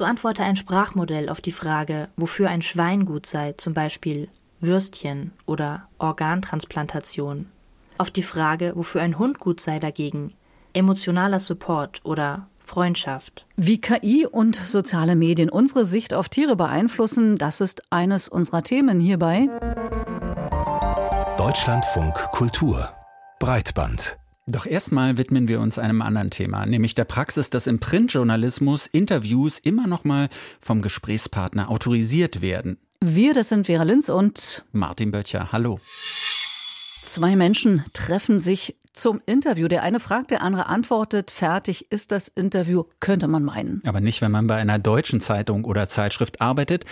So antworte ein Sprachmodell auf die Frage, wofür ein Schwein gut sei, zum Beispiel Würstchen oder Organtransplantation. Auf die Frage, wofür ein Hund gut sei dagegen, emotionaler Support oder Freundschaft. Wie KI und soziale Medien unsere Sicht auf Tiere beeinflussen, das ist eines unserer Themen hierbei. Deutschlandfunk Kultur Breitband doch erstmal widmen wir uns einem anderen Thema, nämlich der Praxis, dass im Printjournalismus Interviews immer noch mal vom Gesprächspartner autorisiert werden. Wir, das sind Vera Linz und Martin Böttcher. Hallo. Zwei Menschen treffen sich zum Interview. Der eine fragt, der andere antwortet. Fertig ist das Interview, könnte man meinen. Aber nicht, wenn man bei einer deutschen Zeitung oder Zeitschrift arbeitet,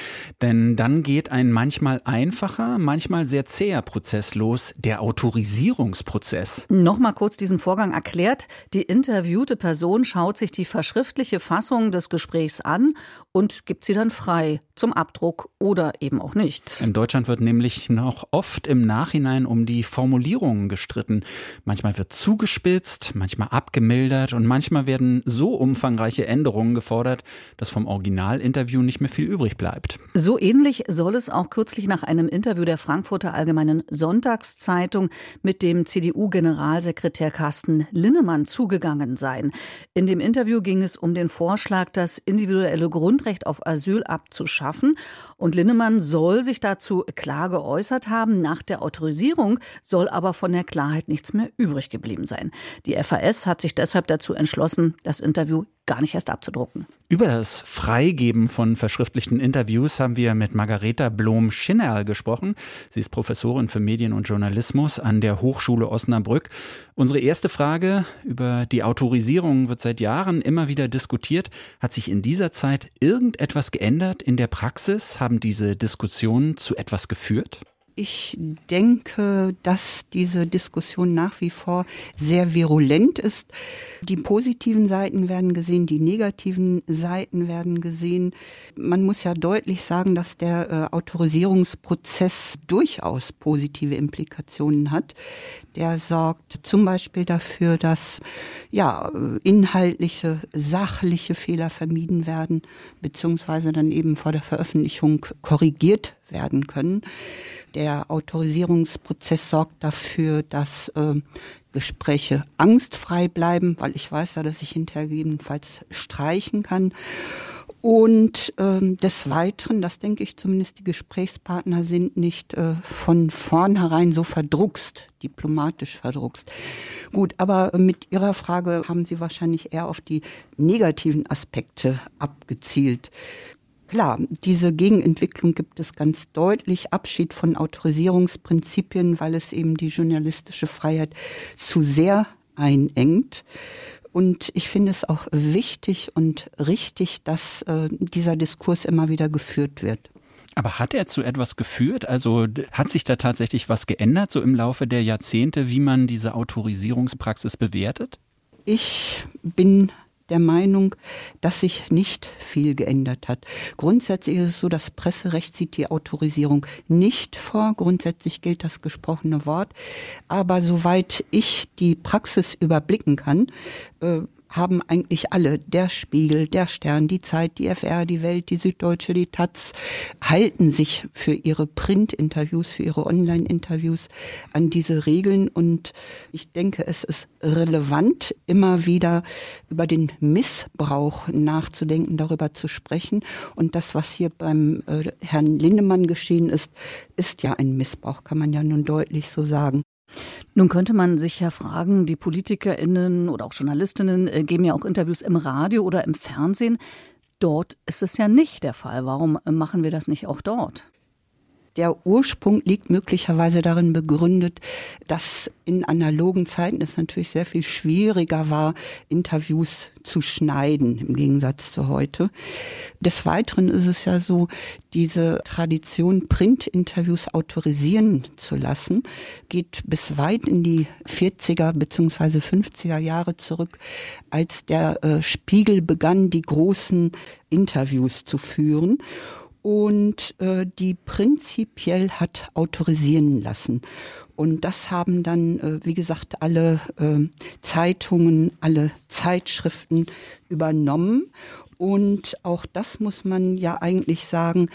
denn dann geht ein manchmal einfacher, manchmal sehr zäher Prozess los, der Autorisierungsprozess. Nochmal kurz diesen Vorgang erklärt. Die interviewte Person schaut sich die verschriftliche Fassung des Gesprächs an und gibt sie dann frei zum Abdruck oder eben auch nicht. In Deutschland wird nämlich noch oft im Nachhinein um die Formulierungen gestritten. Manchmal Manchmal wird zugespitzt, manchmal abgemildert und manchmal werden so umfangreiche Änderungen gefordert, dass vom Originalinterview nicht mehr viel übrig bleibt. So ähnlich soll es auch kürzlich nach einem Interview der Frankfurter Allgemeinen Sonntagszeitung mit dem CDU-Generalsekretär Carsten Linnemann zugegangen sein. In dem Interview ging es um den Vorschlag, das individuelle Grundrecht auf Asyl abzuschaffen. Und Linnemann soll sich dazu klar geäußert haben. Nach der Autorisierung soll aber von der Klarheit nichts mehr übrig übrig geblieben sein. Die FAS hat sich deshalb dazu entschlossen, das Interview gar nicht erst abzudrucken. Über das Freigeben von verschriftlichten Interviews haben wir mit Margareta Blom-Schinnerl gesprochen. Sie ist Professorin für Medien und Journalismus an der Hochschule Osnabrück. Unsere erste Frage über die Autorisierung wird seit Jahren immer wieder diskutiert. Hat sich in dieser Zeit irgendetwas geändert in der Praxis? Haben diese Diskussionen zu etwas geführt? Ich denke, dass diese Diskussion nach wie vor sehr virulent ist. Die positiven Seiten werden gesehen, die negativen Seiten werden gesehen. Man muss ja deutlich sagen, dass der äh, Autorisierungsprozess durchaus positive Implikationen hat. Der sorgt zum Beispiel dafür, dass ja, inhaltliche, sachliche Fehler vermieden werden, beziehungsweise dann eben vor der Veröffentlichung korrigiert werden können. Der Autorisierungsprozess sorgt dafür, dass äh, Gespräche angstfrei bleiben, weil ich weiß ja, dass ich hinterher jedenfalls streichen kann. Und ähm, des Weiteren, das denke ich zumindest, die Gesprächspartner sind nicht äh, von vornherein so verdruckst, diplomatisch verdruckst. Gut, aber mit Ihrer Frage haben Sie wahrscheinlich eher auf die negativen Aspekte abgezielt. Klar, diese Gegenentwicklung gibt es ganz deutlich. Abschied von Autorisierungsprinzipien, weil es eben die journalistische Freiheit zu sehr einengt. Und ich finde es auch wichtig und richtig, dass äh, dieser Diskurs immer wieder geführt wird. Aber hat er zu etwas geführt? Also hat sich da tatsächlich was geändert, so im Laufe der Jahrzehnte, wie man diese Autorisierungspraxis bewertet? Ich bin der Meinung, dass sich nicht viel geändert hat. Grundsätzlich ist es so, das Presserecht sieht die Autorisierung nicht vor. Grundsätzlich gilt das gesprochene Wort. Aber soweit ich die Praxis überblicken kann, äh, haben eigentlich alle, der Spiegel, der Stern, die Zeit, die FR, die Welt, die Süddeutsche, die Taz, halten sich für ihre Print-Interviews, für ihre Online-Interviews an diese Regeln. Und ich denke, es ist relevant, immer wieder über den Missbrauch nachzudenken, darüber zu sprechen. Und das, was hier beim äh, Herrn Lindemann geschehen ist, ist ja ein Missbrauch, kann man ja nun deutlich so sagen. Nun könnte man sich ja fragen, die PolitikerInnen oder auch Journalistinnen äh, geben ja auch Interviews im Radio oder im Fernsehen. Dort ist es ja nicht der Fall. Warum machen wir das nicht auch dort? Der Ursprung liegt möglicherweise darin begründet, dass in analogen Zeiten es natürlich sehr viel schwieriger war, Interviews zu schneiden im Gegensatz zu heute. Des Weiteren ist es ja so, diese Tradition, Print-Interviews autorisieren zu lassen, geht bis weit in die 40er bzw. 50er Jahre zurück, als der äh, Spiegel begann, die großen Interviews zu führen und äh, die prinzipiell hat autorisieren lassen. Und das haben dann, äh, wie gesagt, alle äh, Zeitungen, alle Zeitschriften übernommen. Und auch das muss man ja eigentlich sagen,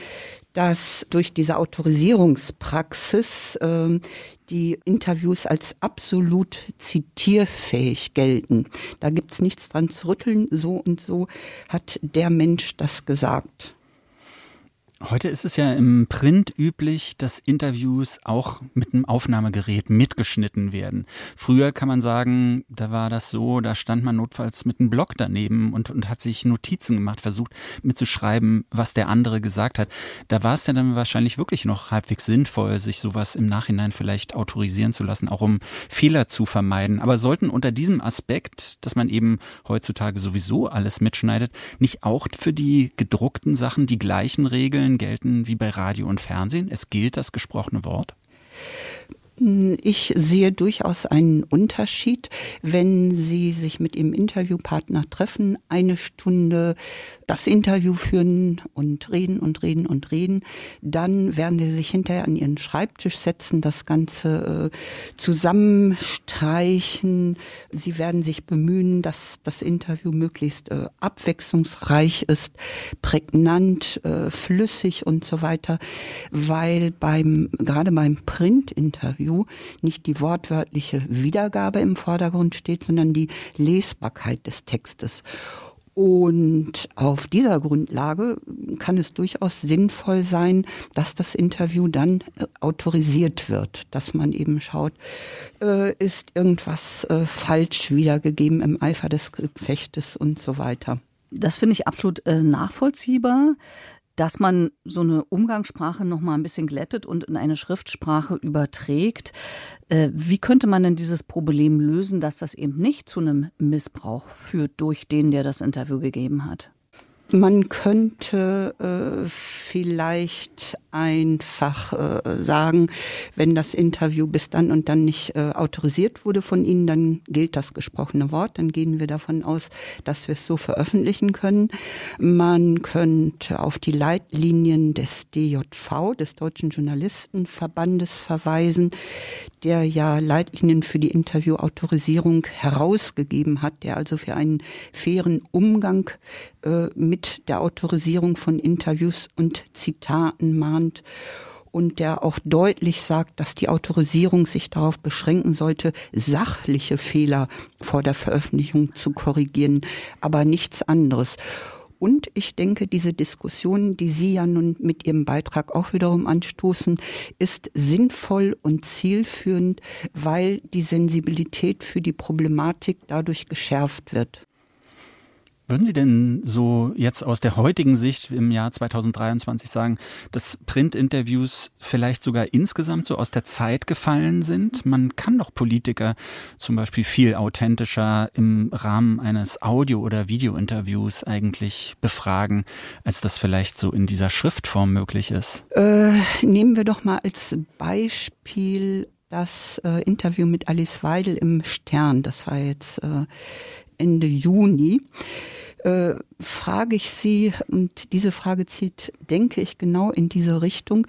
dass durch diese Autorisierungspraxis äh, die Interviews als absolut zitierfähig gelten. Da gibt's nichts dran zu rütteln, so und so hat der Mensch das gesagt. Heute ist es ja im Print üblich, dass Interviews auch mit einem Aufnahmegerät mitgeschnitten werden. Früher kann man sagen, da war das so, da stand man notfalls mit einem Block daneben und, und hat sich Notizen gemacht, versucht mitzuschreiben, was der andere gesagt hat. Da war es ja dann wahrscheinlich wirklich noch halbwegs sinnvoll, sich sowas im Nachhinein vielleicht autorisieren zu lassen, auch um Fehler zu vermeiden. Aber sollten unter diesem Aspekt, dass man eben heutzutage sowieso alles mitschneidet, nicht auch für die gedruckten Sachen die gleichen Regeln Gelten wie bei Radio und Fernsehen? Es gilt das gesprochene Wort? Ich sehe durchaus einen Unterschied, wenn Sie sich mit Ihrem Interviewpartner treffen, eine Stunde das Interview führen und reden und reden und reden. Dann werden Sie sich hinterher an Ihren Schreibtisch setzen, das Ganze äh, zusammenstreichen. Sie werden sich bemühen, dass das Interview möglichst äh, abwechslungsreich ist, prägnant, äh, flüssig und so weiter, weil beim, gerade beim Print-Interview nicht die wortwörtliche Wiedergabe im Vordergrund steht, sondern die Lesbarkeit des Textes. Und auf dieser Grundlage kann es durchaus sinnvoll sein, dass das Interview dann äh, autorisiert wird, dass man eben schaut, äh, ist irgendwas äh, falsch wiedergegeben im Eifer des Gefechtes und so weiter. Das finde ich absolut nachvollziehbar dass man so eine Umgangssprache noch mal ein bisschen glättet und in eine Schriftsprache überträgt. Äh, wie könnte man denn dieses Problem lösen, dass das eben nicht zu einem Missbrauch führt durch den, der das Interview gegeben hat? Man könnte äh, vielleicht einfach äh, sagen, wenn das Interview bis dann und dann nicht äh, autorisiert wurde von Ihnen, dann gilt das gesprochene Wort. Dann gehen wir davon aus, dass wir es so veröffentlichen können. Man könnte auf die Leitlinien des DJV, des Deutschen Journalistenverbandes, verweisen, der ja Leitlinien für die Interviewautorisierung herausgegeben hat, der also für einen fairen Umgang äh, mit der Autorisierung von Interviews und Zitaten mahnt und der auch deutlich sagt, dass die Autorisierung sich darauf beschränken sollte, sachliche Fehler vor der Veröffentlichung zu korrigieren, aber nichts anderes. Und ich denke, diese Diskussion, die Sie ja nun mit Ihrem Beitrag auch wiederum anstoßen, ist sinnvoll und zielführend, weil die Sensibilität für die Problematik dadurch geschärft wird. Würden Sie denn so jetzt aus der heutigen Sicht im Jahr 2023 sagen, dass Printinterviews vielleicht sogar insgesamt so aus der Zeit gefallen sind? Man kann doch Politiker zum Beispiel viel authentischer im Rahmen eines Audio- oder Videointerviews eigentlich befragen, als das vielleicht so in dieser Schriftform möglich ist. Äh, nehmen wir doch mal als Beispiel das äh, Interview mit Alice Weidel im Stern. Das war jetzt äh, Ende Juni, äh, frage ich Sie, und diese Frage zieht, denke ich, genau in diese Richtung,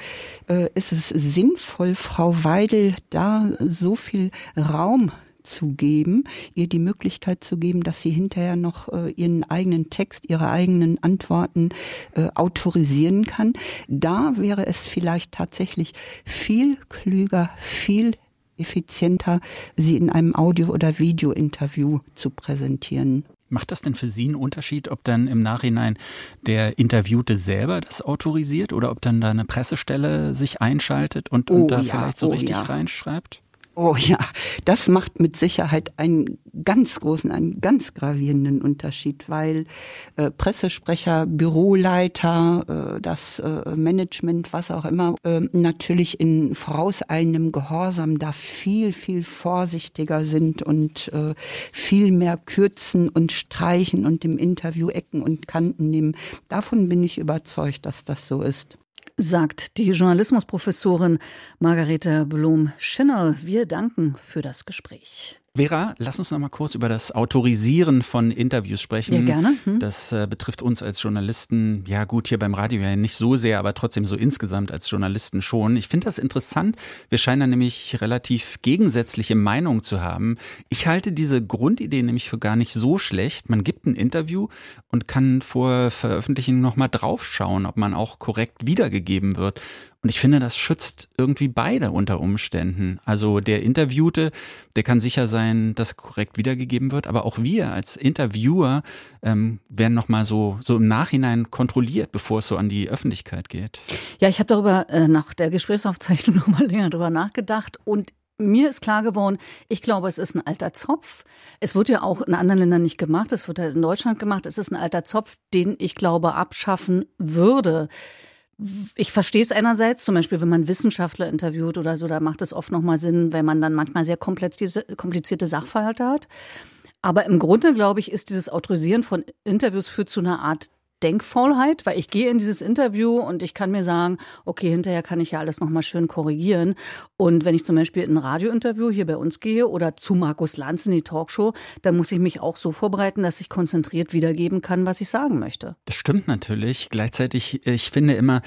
äh, ist es sinnvoll, Frau Weidel da so viel Raum zu geben, ihr die Möglichkeit zu geben, dass sie hinterher noch äh, ihren eigenen Text, ihre eigenen Antworten äh, autorisieren kann. Da wäre es vielleicht tatsächlich viel klüger, viel effizienter, sie in einem Audio- oder Video-Interview zu präsentieren. Macht das denn für Sie einen Unterschied, ob dann im Nachhinein der Interviewte selber das autorisiert oder ob dann da eine Pressestelle sich einschaltet und, und oh, da ja, vielleicht so oh, richtig ja. reinschreibt? Oh ja, das macht mit Sicherheit einen ganz großen, einen ganz gravierenden Unterschied, weil äh, Pressesprecher, Büroleiter, äh, das äh, Management, was auch immer, äh, natürlich in vorauseilendem Gehorsam da viel, viel vorsichtiger sind und äh, viel mehr kürzen und streichen und im Interview Ecken und Kanten nehmen. Davon bin ich überzeugt, dass das so ist sagt die Journalismusprofessorin Margarete Blum-Schinnerl. Wir danken für das Gespräch. Vera, lass uns noch mal kurz über das Autorisieren von Interviews sprechen. Ja, gerne. Hm. Das äh, betrifft uns als Journalisten, ja gut, hier beim Radio ja nicht so sehr, aber trotzdem so insgesamt als Journalisten schon. Ich finde das interessant. Wir scheinen da nämlich relativ gegensätzliche Meinungen zu haben. Ich halte diese Grundidee nämlich für gar nicht so schlecht. Man gibt ein Interview und kann vor Veröffentlichung noch mal draufschauen, ob man auch korrekt wiedergegeben wird. Und ich finde, das schützt irgendwie beide unter Umständen. Also der Interviewte, der kann sicher sein, dass korrekt wiedergegeben wird, aber auch wir als Interviewer ähm, werden nochmal so, so im Nachhinein kontrolliert, bevor es so an die Öffentlichkeit geht. Ja, ich habe darüber äh, nach der Gesprächsaufzeichnung nochmal länger drüber nachgedacht und mir ist klar geworden, ich glaube, es ist ein alter Zopf. Es wird ja auch in anderen Ländern nicht gemacht, es wird ja in Deutschland gemacht. Es ist ein alter Zopf, den ich glaube abschaffen würde ich verstehe es einerseits, zum Beispiel, wenn man Wissenschaftler interviewt oder so, da macht es oft nochmal Sinn, wenn man dann manchmal sehr komplizierte Sachverhalte hat. Aber im Grunde, glaube ich, ist dieses Autorisieren von Interviews führt zu einer Art Denkfaulheit, weil ich gehe in dieses Interview und ich kann mir sagen, okay, hinterher kann ich ja alles nochmal schön korrigieren. Und wenn ich zum Beispiel in ein Radiointerview hier bei uns gehe oder zu Markus Lanz in die Talkshow, dann muss ich mich auch so vorbereiten, dass ich konzentriert wiedergeben kann, was ich sagen möchte. Das stimmt natürlich. Gleichzeitig, ich finde immer,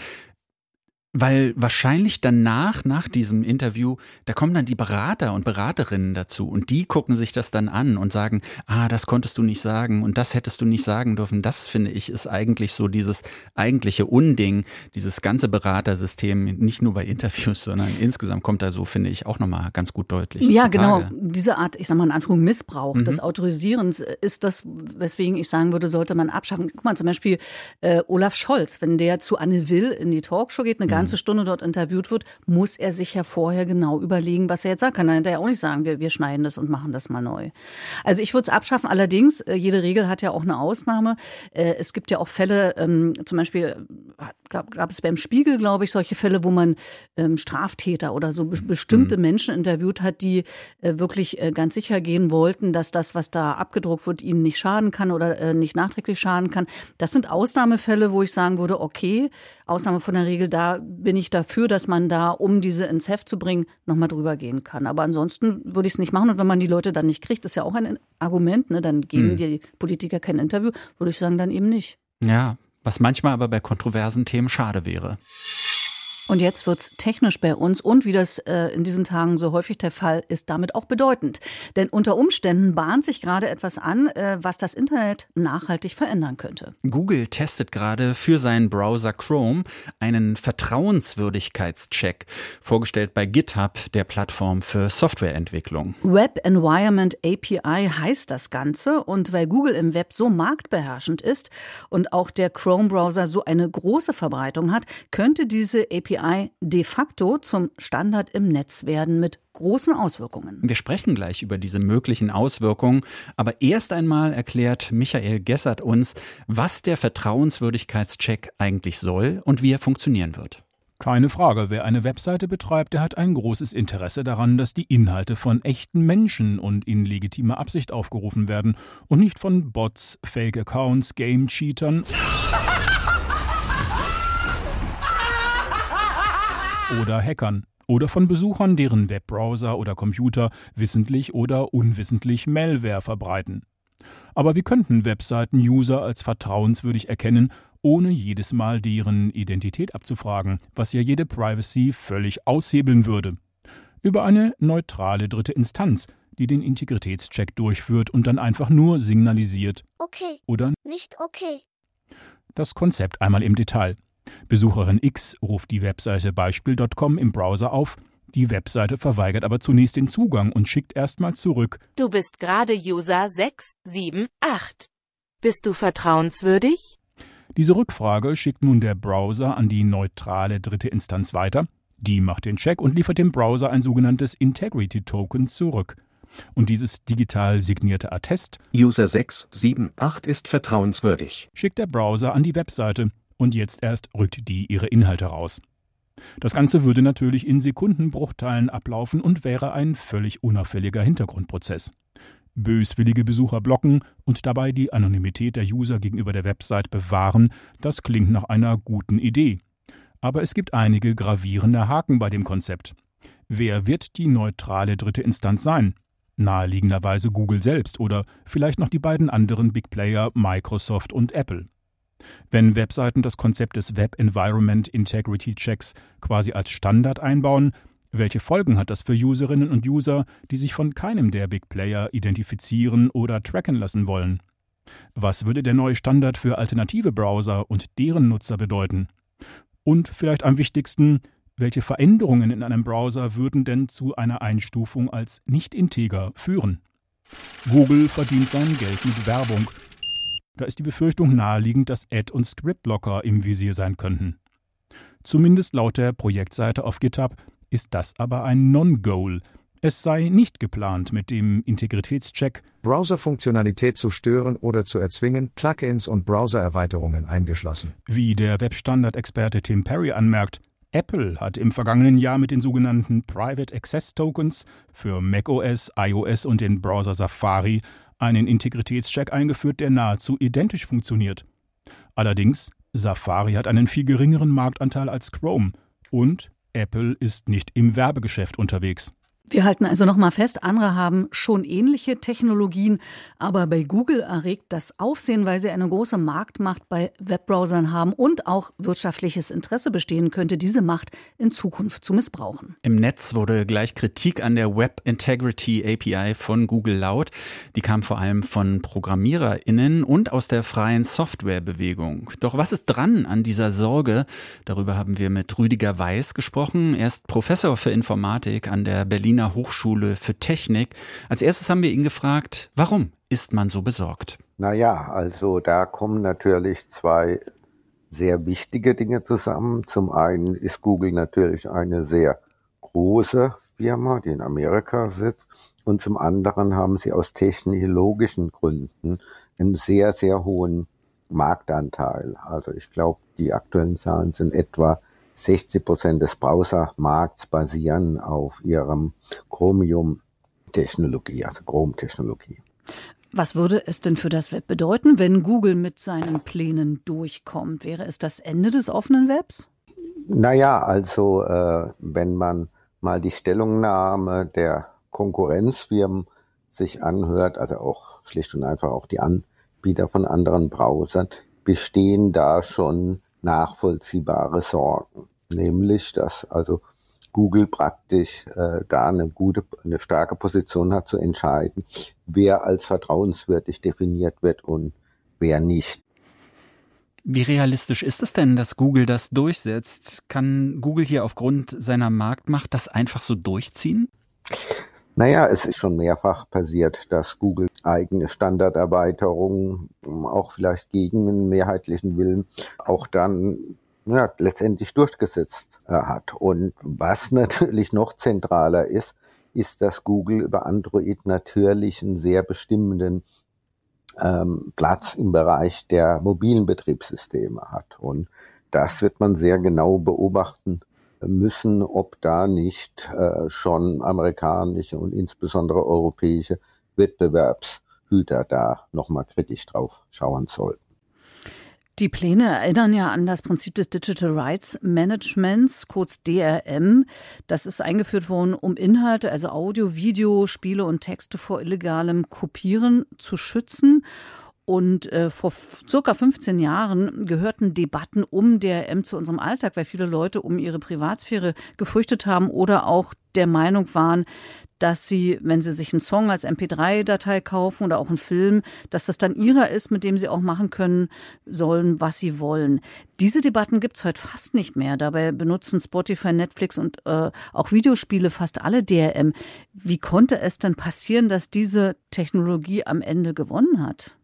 weil wahrscheinlich danach, nach diesem Interview, da kommen dann die Berater und Beraterinnen dazu und die gucken sich das dann an und sagen, ah, das konntest du nicht sagen und das hättest du nicht sagen dürfen. Das finde ich ist eigentlich so dieses eigentliche Unding, dieses ganze Beratersystem, nicht nur bei Interviews, sondern insgesamt kommt da so, finde ich, auch nochmal ganz gut deutlich. Ja, genau. Diese Art, ich sag mal in Anführung Missbrauch mhm. des Autorisierens ist das, weswegen ich sagen würde, sollte man abschaffen. Guck mal, zum Beispiel äh, Olaf Scholz, wenn der zu Anne Will in die Talkshow geht, eine ganze Stunde dort interviewt wird, muss er sich ja vorher genau überlegen, was er jetzt sagt. Kann er ja auch nicht sagen, wir, wir schneiden das und machen das mal neu. Also ich würde es abschaffen. Allerdings, äh, jede Regel hat ja auch eine Ausnahme. Äh, es gibt ja auch Fälle, ähm, zum Beispiel gab, gab es beim Spiegel, glaube ich, solche Fälle, wo man ähm, Straftäter oder so bestimmte mhm. Menschen interviewt hat, die äh, wirklich ganz sicher gehen wollten, dass das, was da abgedruckt wird, ihnen nicht schaden kann oder nicht nachträglich schaden kann. Das sind Ausnahmefälle, wo ich sagen würde, okay, Ausnahme von der Regel, da bin ich dafür, dass man da, um diese ins Heft zu bringen, nochmal drüber gehen kann. Aber ansonsten würde ich es nicht machen. Und wenn man die Leute dann nicht kriegt, ist ja auch ein Argument, ne? dann geben mhm. die Politiker kein Interview, würde ich sagen, dann eben nicht. Ja, was manchmal aber bei kontroversen Themen schade wäre. Und jetzt wird's technisch bei uns und wie das äh, in diesen Tagen so häufig der Fall ist, damit auch bedeutend. Denn unter Umständen bahnt sich gerade etwas an, äh, was das Internet nachhaltig verändern könnte. Google testet gerade für seinen Browser Chrome einen Vertrauenswürdigkeitscheck, vorgestellt bei GitHub, der Plattform für Softwareentwicklung. Web Environment API heißt das Ganze und weil Google im Web so marktbeherrschend ist und auch der Chrome-Browser so eine große Verbreitung hat, könnte diese API API de facto zum Standard im Netz werden mit großen Auswirkungen. Wir sprechen gleich über diese möglichen Auswirkungen, aber erst einmal erklärt Michael Gessert uns, was der Vertrauenswürdigkeitscheck eigentlich soll und wie er funktionieren wird. Keine Frage, wer eine Webseite betreibt, der hat ein großes Interesse daran, dass die Inhalte von echten Menschen und in legitimer Absicht aufgerufen werden und nicht von Bots, Fake-Accounts, Game-Cheatern oder Hackern oder von Besuchern, deren Webbrowser oder Computer wissentlich oder unwissentlich Malware verbreiten. Aber wie könnten Webseiten User als vertrauenswürdig erkennen, ohne jedes Mal deren Identität abzufragen, was ja jede Privacy völlig aushebeln würde? Über eine neutrale dritte Instanz, die den Integritätscheck durchführt und dann einfach nur signalisiert. Okay. Oder nicht okay. Das Konzept einmal im Detail. Besucherin X ruft die Webseite beispiel.com im Browser auf. Die Webseite verweigert aber zunächst den Zugang und schickt erstmal zurück. Du bist gerade User 678. Bist du vertrauenswürdig? Diese Rückfrage schickt nun der Browser an die neutrale dritte Instanz weiter. Die macht den Check und liefert dem Browser ein sogenanntes Integrity Token zurück. Und dieses digital signierte Attest User 678 ist vertrauenswürdig. Schickt der Browser an die Webseite und jetzt erst rückt die ihre Inhalte raus. Das Ganze würde natürlich in Sekundenbruchteilen ablaufen und wäre ein völlig unauffälliger Hintergrundprozess. Böswillige Besucher blocken und dabei die Anonymität der User gegenüber der Website bewahren, das klingt nach einer guten Idee. Aber es gibt einige gravierende Haken bei dem Konzept. Wer wird die neutrale dritte Instanz sein? Naheliegenderweise Google selbst oder vielleicht noch die beiden anderen Big Player Microsoft und Apple. Wenn Webseiten das Konzept des Web Environment Integrity Checks quasi als Standard einbauen, welche Folgen hat das für Userinnen und User, die sich von keinem der Big Player identifizieren oder tracken lassen wollen? Was würde der neue Standard für alternative Browser und deren Nutzer bedeuten? Und vielleicht am wichtigsten, welche Veränderungen in einem Browser würden denn zu einer Einstufung als nicht integer führen? Google verdient sein Geld mit Werbung. Da ist die Befürchtung naheliegend, dass Ad- und Script-Blocker im Visier sein könnten. Zumindest laut der Projektseite auf GitHub ist das aber ein Non-Goal. Es sei nicht geplant, mit dem Integritätscheck Browser-Funktionalität zu stören oder zu erzwingen, Plugins und Browser-Erweiterungen eingeschlossen. Wie der Webstandard-Experte Tim Perry anmerkt, Apple hat im vergangenen Jahr mit den sogenannten Private Access Tokens für macOS, iOS und den Browser Safari einen Integritätscheck eingeführt, der nahezu identisch funktioniert. Allerdings, Safari hat einen viel geringeren Marktanteil als Chrome und Apple ist nicht im Werbegeschäft unterwegs. Wir halten also nochmal fest, andere haben schon ähnliche Technologien, aber bei Google erregt das Aufsehen, weil sie eine große Marktmacht bei Webbrowsern haben und auch wirtschaftliches Interesse bestehen könnte, diese Macht in Zukunft zu missbrauchen. Im Netz wurde gleich Kritik an der Web Integrity API von Google laut. Die kam vor allem von ProgrammiererInnen und aus der freien Softwarebewegung. Doch was ist dran an dieser Sorge? Darüber haben wir mit Rüdiger Weiß gesprochen. Er ist Professor für Informatik an der Berlin Berliner Hochschule für Technik. Als erstes haben wir ihn gefragt, warum ist man so besorgt? Naja, also da kommen natürlich zwei sehr wichtige Dinge zusammen. Zum einen ist Google natürlich eine sehr große Firma, die in Amerika sitzt. Und zum anderen haben sie aus technologischen Gründen einen sehr, sehr hohen Marktanteil. Also ich glaube, die aktuellen Zahlen sind etwa 60 Prozent des Browsermarkts basieren auf ihrem Chromium-Technologie, also Chrome-Technologie. Was würde es denn für das Web bedeuten, wenn Google mit seinen Plänen durchkommt? Wäre es das Ende des offenen Webs? Naja, also äh, wenn man mal die Stellungnahme der Konkurrenzfirmen sich anhört, also auch schlicht und einfach auch die Anbieter von anderen Browsern, bestehen da schon nachvollziehbare Sorgen. Nämlich, dass also Google praktisch äh, da eine gute, eine starke Position hat zu entscheiden, wer als vertrauenswürdig definiert wird und wer nicht. Wie realistisch ist es denn, dass Google das durchsetzt? Kann Google hier aufgrund seiner Marktmacht das einfach so durchziehen? Naja, es ist schon mehrfach passiert, dass Google eigene Standarderweiterungen, auch vielleicht gegen einen mehrheitlichen Willen, auch dann ja, letztendlich durchgesetzt äh, hat. Und was natürlich noch zentraler ist, ist, dass Google über Android natürlich einen sehr bestimmenden ähm, Platz im Bereich der mobilen Betriebssysteme hat. Und das wird man sehr genau beobachten müssen, ob da nicht äh, schon amerikanische und insbesondere europäische Wettbewerbshüter da nochmal kritisch drauf schauen sollten. Die Pläne erinnern ja an das Prinzip des Digital Rights Managements, kurz DRM. Das ist eingeführt worden, um Inhalte, also Audio, Video, Spiele und Texte vor illegalem Kopieren zu schützen. Und äh, vor circa 15 Jahren gehörten Debatten um DRM zu unserem Alltag, weil viele Leute um ihre Privatsphäre gefürchtet haben oder auch der Meinung waren, dass sie, wenn sie sich einen Song als MP3-Datei kaufen oder auch einen Film, dass das dann ihrer ist, mit dem sie auch machen können sollen, was sie wollen. Diese Debatten gibt's heute fast nicht mehr. Dabei benutzen Spotify, Netflix und äh, auch Videospiele fast alle DRM. Wie konnte es denn passieren, dass diese Technologie am Ende gewonnen hat?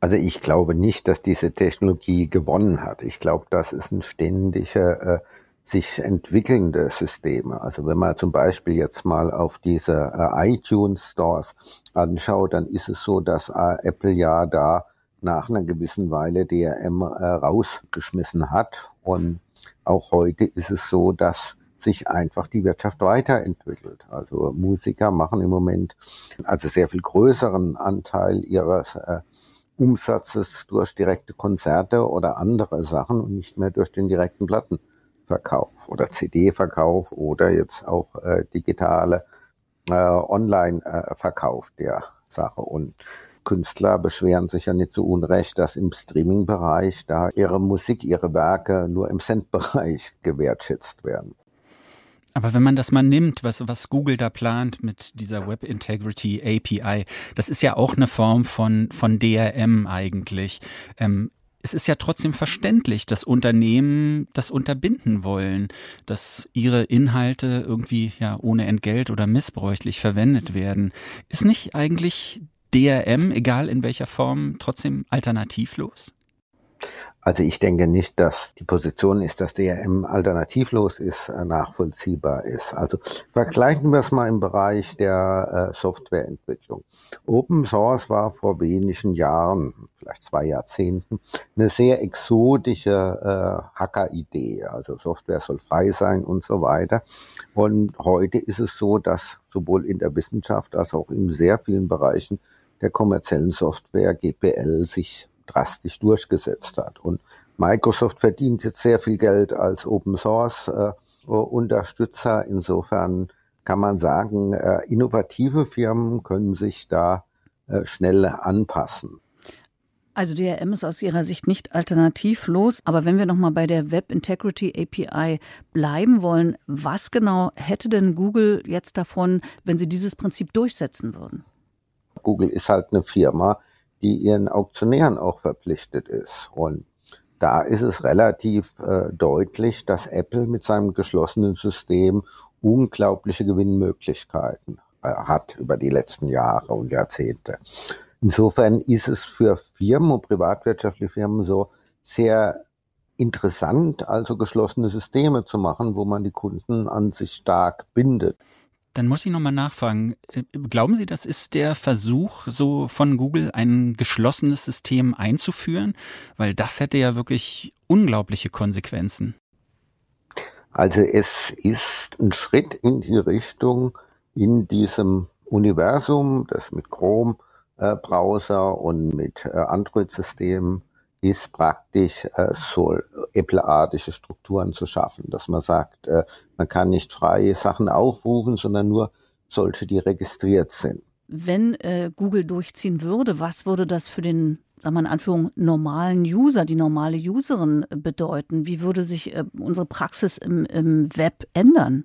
Also ich glaube nicht, dass diese Technologie gewonnen hat. Ich glaube, das ist ein ständiger äh, sich entwickelnde Systeme. Also wenn man zum Beispiel jetzt mal auf diese äh, iTunes Stores anschaut, dann ist es so, dass äh, Apple ja da nach einer gewissen Weile DRM äh, rausgeschmissen hat. Und auch heute ist es so, dass sich einfach die Wirtschaft weiterentwickelt. Also Musiker machen im Moment also sehr viel größeren Anteil ihres äh, Umsatzes durch direkte Konzerte oder andere Sachen und nicht mehr durch den direkten Plattenverkauf oder CD-Verkauf oder jetzt auch äh, digitale äh, Online-Verkauf der Sache. Und Künstler beschweren sich ja nicht zu Unrecht, dass im Streaming-Bereich da ihre Musik, ihre Werke nur im Cent-Bereich gewertschätzt werden. Aber wenn man das mal nimmt, was, was Google da plant mit dieser Web Integrity API, das ist ja auch eine Form von, von DRM eigentlich. Ähm, es ist ja trotzdem verständlich, dass Unternehmen das unterbinden wollen, dass ihre Inhalte irgendwie ja ohne Entgelt oder missbräuchlich verwendet werden. Ist nicht eigentlich DRM, egal in welcher Form, trotzdem alternativlos? Also ich denke nicht, dass die Position ist, dass DRM alternativlos ist, äh, nachvollziehbar ist. Also vergleichen wir es mal im Bereich der äh, Softwareentwicklung. Open Source war vor wenigen Jahren, vielleicht zwei Jahrzehnten, eine sehr exotische äh, Hacker-Idee. Also Software soll frei sein und so weiter. Und heute ist es so, dass sowohl in der Wissenschaft als auch in sehr vielen Bereichen der kommerziellen Software GPL sich drastisch durchgesetzt hat. Und Microsoft verdient jetzt sehr viel Geld als Open Source äh, Unterstützer. Insofern kann man sagen, äh, innovative Firmen können sich da äh, schnell anpassen. Also DRM ist aus Ihrer Sicht nicht alternativlos, aber wenn wir nochmal bei der Web Integrity API bleiben wollen, was genau hätte denn Google jetzt davon, wenn sie dieses Prinzip durchsetzen würden? Google ist halt eine Firma, die ihren Auktionären auch verpflichtet ist. Und da ist es relativ äh, deutlich, dass Apple mit seinem geschlossenen System unglaubliche Gewinnmöglichkeiten äh, hat über die letzten Jahre und Jahrzehnte. Insofern ist es für Firmen und privatwirtschaftliche Firmen so sehr interessant, also geschlossene Systeme zu machen, wo man die Kunden an sich stark bindet. Dann muss ich nochmal nachfragen. Äh, glauben Sie, das ist der Versuch so von Google, ein geschlossenes System einzuführen? Weil das hätte ja wirklich unglaubliche Konsequenzen. Also es ist ein Schritt in die Richtung in diesem Universum, das mit Chrome-Browser und mit äh, Android-Systemen ist praktisch äh, so Apple-artige Strukturen zu schaffen, dass man sagt, äh, man kann nicht freie Sachen aufrufen, sondern nur solche, die registriert sind. Wenn äh, Google durchziehen würde, was würde das für den, sagen wir in Anführung, normalen User, die normale Userin bedeuten? Wie würde sich äh, unsere Praxis im, im Web ändern?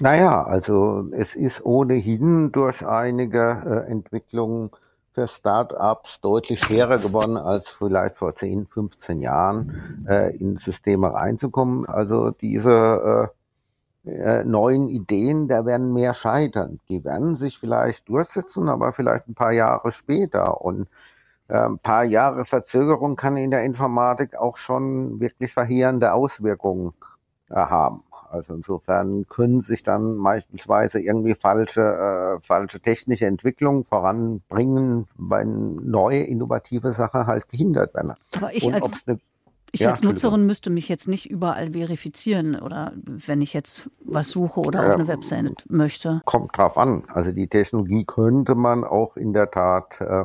Naja, also es ist ohnehin durch einige äh, Entwicklungen für Start-ups deutlich schwerer geworden als vielleicht vor 10, 15 Jahren äh, in Systeme reinzukommen. Also diese äh, äh, neuen Ideen, da werden mehr scheitern. Die werden sich vielleicht durchsetzen, aber vielleicht ein paar Jahre später. Und äh, ein paar Jahre Verzögerung kann in der Informatik auch schon wirklich verheerende Auswirkungen äh, haben. Also insofern können sich dann beispielsweise irgendwie falsche, äh, falsche technische Entwicklungen voranbringen, weil neue innovative Sachen halt gehindert werden. Aber ich als ne, ich ja, als Nutzerin müsste mich jetzt nicht überall verifizieren oder wenn ich jetzt was suche oder auf eine Website möchte. Kommt drauf an. Also die Technologie könnte man auch in der Tat äh,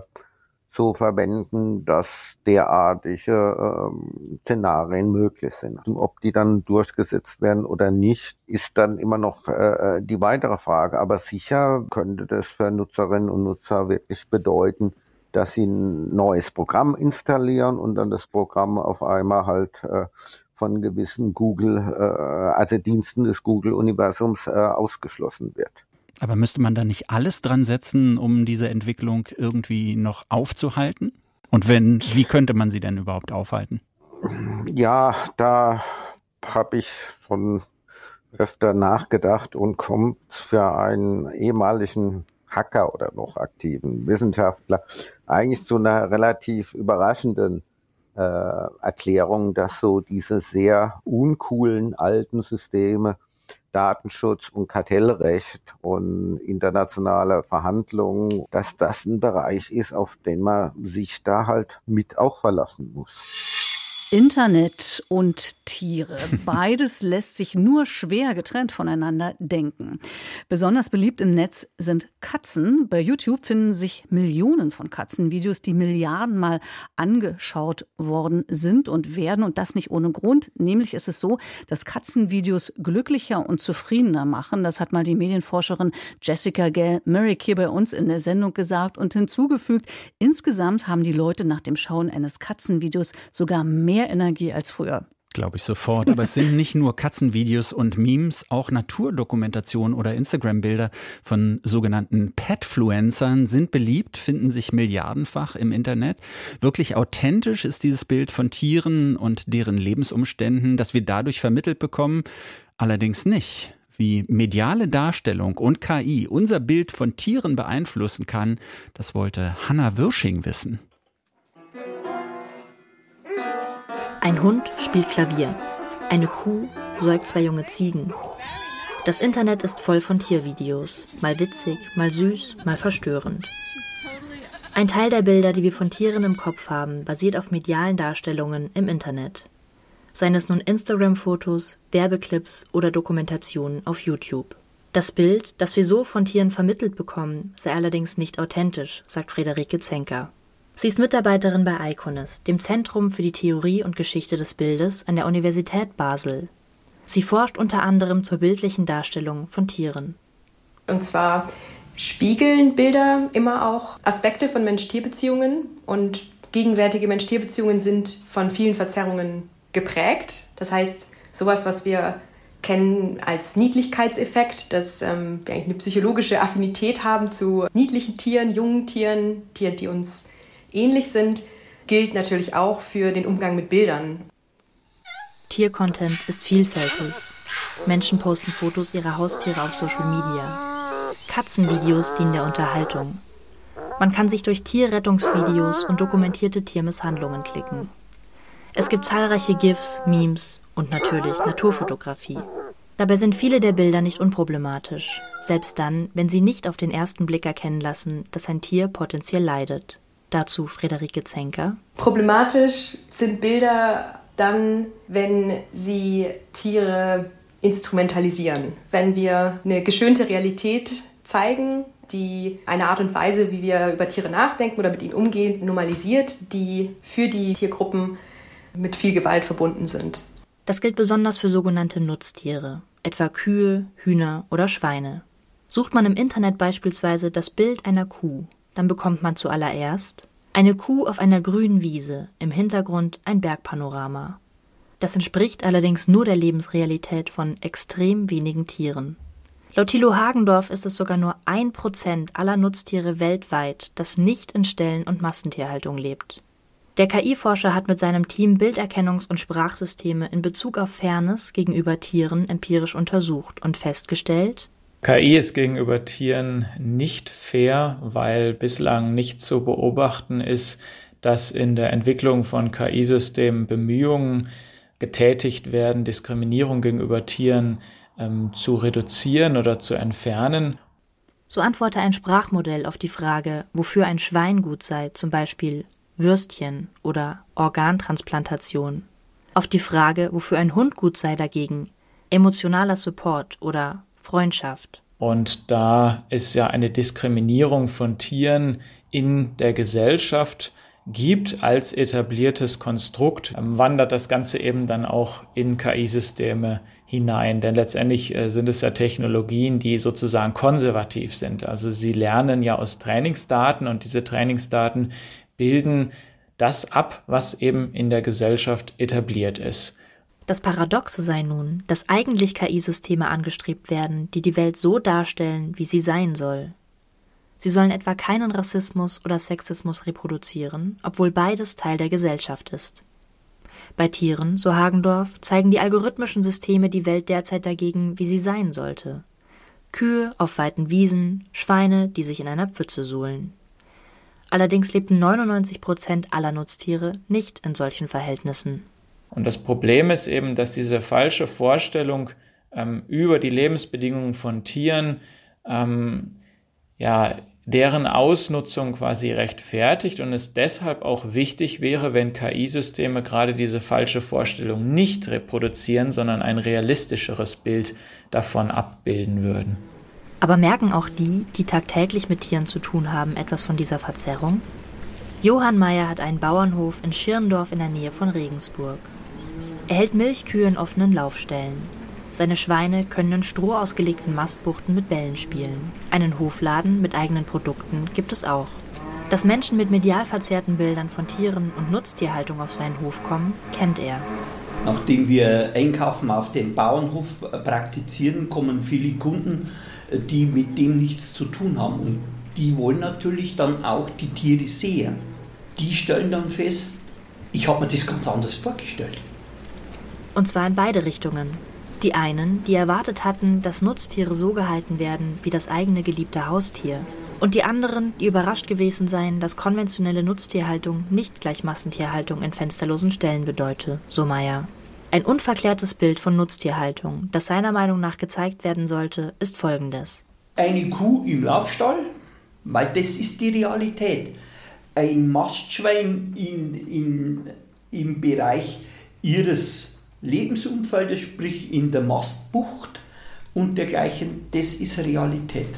so verwenden, dass derartige äh, Szenarien möglich sind. Ob die dann durchgesetzt werden oder nicht, ist dann immer noch äh, die weitere Frage. Aber sicher könnte das für Nutzerinnen und Nutzer wirklich bedeuten, dass sie ein neues Programm installieren und dann das Programm auf einmal halt äh, von gewissen Google, äh, also Diensten des Google-Universums äh, ausgeschlossen wird. Aber müsste man da nicht alles dran setzen, um diese Entwicklung irgendwie noch aufzuhalten? Und wenn, wie könnte man sie denn überhaupt aufhalten? Ja, da habe ich schon öfter nachgedacht und kommt für einen ehemaligen Hacker oder noch aktiven Wissenschaftler eigentlich zu einer relativ überraschenden äh, Erklärung, dass so diese sehr uncoolen alten Systeme Datenschutz und Kartellrecht und internationale Verhandlungen, dass das ein Bereich ist, auf den man sich da halt mit auch verlassen muss. Internet und Tiere. Beides lässt sich nur schwer getrennt voneinander denken. Besonders beliebt im Netz sind Katzen. Bei YouTube finden sich Millionen von Katzenvideos, die Milliardenmal angeschaut worden sind und werden und das nicht ohne Grund. Nämlich ist es so, dass Katzenvideos glücklicher und zufriedener machen. Das hat mal die Medienforscherin Jessica Gale Merrick hier bei uns in der Sendung gesagt und hinzugefügt, insgesamt haben die Leute nach dem Schauen eines Katzenvideos sogar mehr Energie als früher. Glaube ich sofort. Aber es sind nicht nur Katzenvideos und Memes, auch Naturdokumentationen oder Instagram-Bilder von sogenannten Petfluencern sind beliebt, finden sich milliardenfach im Internet. Wirklich authentisch ist dieses Bild von Tieren und deren Lebensumständen, das wir dadurch vermittelt bekommen, allerdings nicht. Wie mediale Darstellung und KI unser Bild von Tieren beeinflussen kann, das wollte Hanna Wirsching wissen. Ein Hund spielt Klavier. Eine Kuh säugt zwei junge Ziegen. Das Internet ist voll von Tiervideos. Mal witzig, mal süß, mal verstörend. Ein Teil der Bilder, die wir von Tieren im Kopf haben, basiert auf medialen Darstellungen im Internet. Seien es nun Instagram-Fotos, Werbeclips oder Dokumentationen auf YouTube. Das Bild, das wir so von Tieren vermittelt bekommen, sei allerdings nicht authentisch, sagt Friederike Zenker. Sie ist Mitarbeiterin bei Iconis, dem Zentrum für die Theorie und Geschichte des Bildes an der Universität Basel. Sie forscht unter anderem zur bildlichen Darstellung von Tieren. Und zwar spiegeln Bilder immer auch Aspekte von Mensch-Tier-Beziehungen und gegenwärtige Mensch-Tier-Beziehungen sind von vielen Verzerrungen geprägt. Das heißt, sowas, was wir kennen als Niedlichkeitseffekt, dass ähm, wir eigentlich eine psychologische Affinität haben zu niedlichen Tieren, jungen Tieren, Tieren, die uns ähnlich sind, gilt natürlich auch für den Umgang mit Bildern. Tiercontent ist vielfältig. Menschen posten Fotos ihrer Haustiere auf Social Media. Katzenvideos dienen der Unterhaltung. Man kann sich durch Tierrettungsvideos und dokumentierte Tiermisshandlungen klicken. Es gibt zahlreiche GIFs, Memes und natürlich Naturfotografie. Dabei sind viele der Bilder nicht unproblematisch, selbst dann, wenn sie nicht auf den ersten Blick erkennen lassen, dass ein Tier potenziell leidet. Dazu Friederike Zenker. Problematisch sind Bilder dann, wenn sie Tiere instrumentalisieren. Wenn wir eine geschönte Realität zeigen, die eine Art und Weise, wie wir über Tiere nachdenken oder mit ihnen umgehen, normalisiert, die für die Tiergruppen mit viel Gewalt verbunden sind. Das gilt besonders für sogenannte Nutztiere, etwa Kühe, Hühner oder Schweine. Sucht man im Internet beispielsweise das Bild einer Kuh, dann bekommt man zuallererst eine Kuh auf einer grünen Wiese, im Hintergrund ein Bergpanorama. Das entspricht allerdings nur der Lebensrealität von extrem wenigen Tieren. Laut Thilo Hagendorf ist es sogar nur ein Prozent aller Nutztiere weltweit, das nicht in Stellen- und Massentierhaltung lebt. Der KI-Forscher hat mit seinem Team Bilderkennungs- und Sprachsysteme in Bezug auf Fairness gegenüber Tieren empirisch untersucht und festgestellt, KI ist gegenüber Tieren nicht fair, weil bislang nicht zu beobachten ist, dass in der Entwicklung von KI-Systemen Bemühungen getätigt werden, Diskriminierung gegenüber Tieren ähm, zu reduzieren oder zu entfernen. So antworte ein Sprachmodell auf die Frage, wofür ein Schwein gut sei, zum Beispiel Würstchen oder Organtransplantation. Auf die Frage, wofür ein Hund gut sei dagegen, emotionaler Support oder Freundschaft. Und da es ja eine Diskriminierung von Tieren in der Gesellschaft gibt als etabliertes Konstrukt, ähm, wandert das Ganze eben dann auch in KI-Systeme hinein. Denn letztendlich äh, sind es ja Technologien, die sozusagen konservativ sind. Also sie lernen ja aus Trainingsdaten und diese Trainingsdaten bilden das ab, was eben in der Gesellschaft etabliert ist. Das Paradoxe sei nun, dass eigentlich KI-Systeme angestrebt werden, die die Welt so darstellen, wie sie sein soll. Sie sollen etwa keinen Rassismus oder Sexismus reproduzieren, obwohl beides Teil der Gesellschaft ist. Bei Tieren, so Hagendorf, zeigen die algorithmischen Systeme die Welt derzeit dagegen, wie sie sein sollte. Kühe auf weiten Wiesen, Schweine, die sich in einer Pfütze suhlen. Allerdings lebten 99 Prozent aller Nutztiere nicht in solchen Verhältnissen. Und das Problem ist eben, dass diese falsche Vorstellung ähm, über die Lebensbedingungen von Tieren ähm, ja deren Ausnutzung quasi rechtfertigt und es deshalb auch wichtig wäre, wenn KI-Systeme gerade diese falsche Vorstellung nicht reproduzieren, sondern ein realistischeres Bild davon abbilden würden. Aber merken auch die, die tagtäglich mit Tieren zu tun haben, etwas von dieser Verzerrung? Johann Meyer hat einen Bauernhof in Schirndorf in der Nähe von Regensburg. Er hält Milchkühe in offenen Laufstellen. Seine Schweine können in stroh ausgelegten Mastbuchten mit Bällen spielen. Einen Hofladen mit eigenen Produkten gibt es auch. Dass Menschen mit medial verzerrten Bildern von Tieren und Nutztierhaltung auf seinen Hof kommen, kennt er. Nachdem wir Einkaufen auf dem Bauernhof praktizieren, kommen viele Kunden, die mit dem nichts zu tun haben. Und die wollen natürlich dann auch die Tiere sehen. Die stellen dann fest, ich habe mir das ganz anders vorgestellt. Und zwar in beide Richtungen. Die einen, die erwartet hatten, dass Nutztiere so gehalten werden wie das eigene geliebte Haustier. Und die anderen, die überrascht gewesen seien, dass konventionelle Nutztierhaltung nicht gleich Massentierhaltung in fensterlosen Ställen bedeute, so Meyer. Ein unverklärtes Bild von Nutztierhaltung, das seiner Meinung nach gezeigt werden sollte, ist folgendes. Eine Kuh im Laufstall, weil das ist die Realität. Ein Mastschwein in, in, im Bereich ihres Lebensumfeldes, sprich in der Mastbucht und dergleichen, das ist Realität.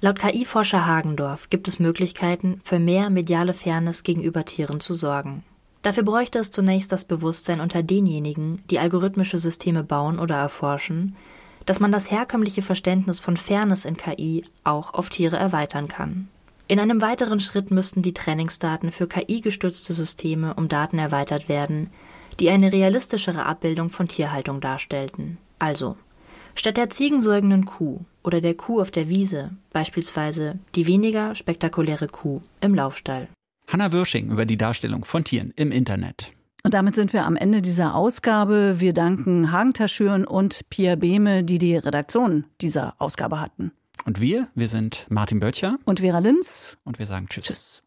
Laut KI-Forscher Hagendorf gibt es Möglichkeiten, für mehr mediale Fairness gegenüber Tieren zu sorgen. Dafür bräuchte es zunächst das Bewusstsein unter denjenigen, die algorithmische Systeme bauen oder erforschen, dass man das herkömmliche Verständnis von Fairness in KI auch auf Tiere erweitern kann. In einem weiteren Schritt müssten die Trainingsdaten für KI-gestützte Systeme um Daten erweitert werden, die eine realistischere Abbildung von Tierhaltung darstellten. Also, statt der ziegensäugenden Kuh oder der Kuh auf der Wiese beispielsweise die weniger spektakuläre Kuh im Laufstall. Hanna Wirsching über die Darstellung von Tieren im Internet. Und damit sind wir am Ende dieser Ausgabe. Wir danken Hagen Taschüren und Pia Behme, die die Redaktion dieser Ausgabe hatten. Und wir, wir sind Martin Böttcher und Vera Linz. Und wir sagen Tschüss. Tschüss.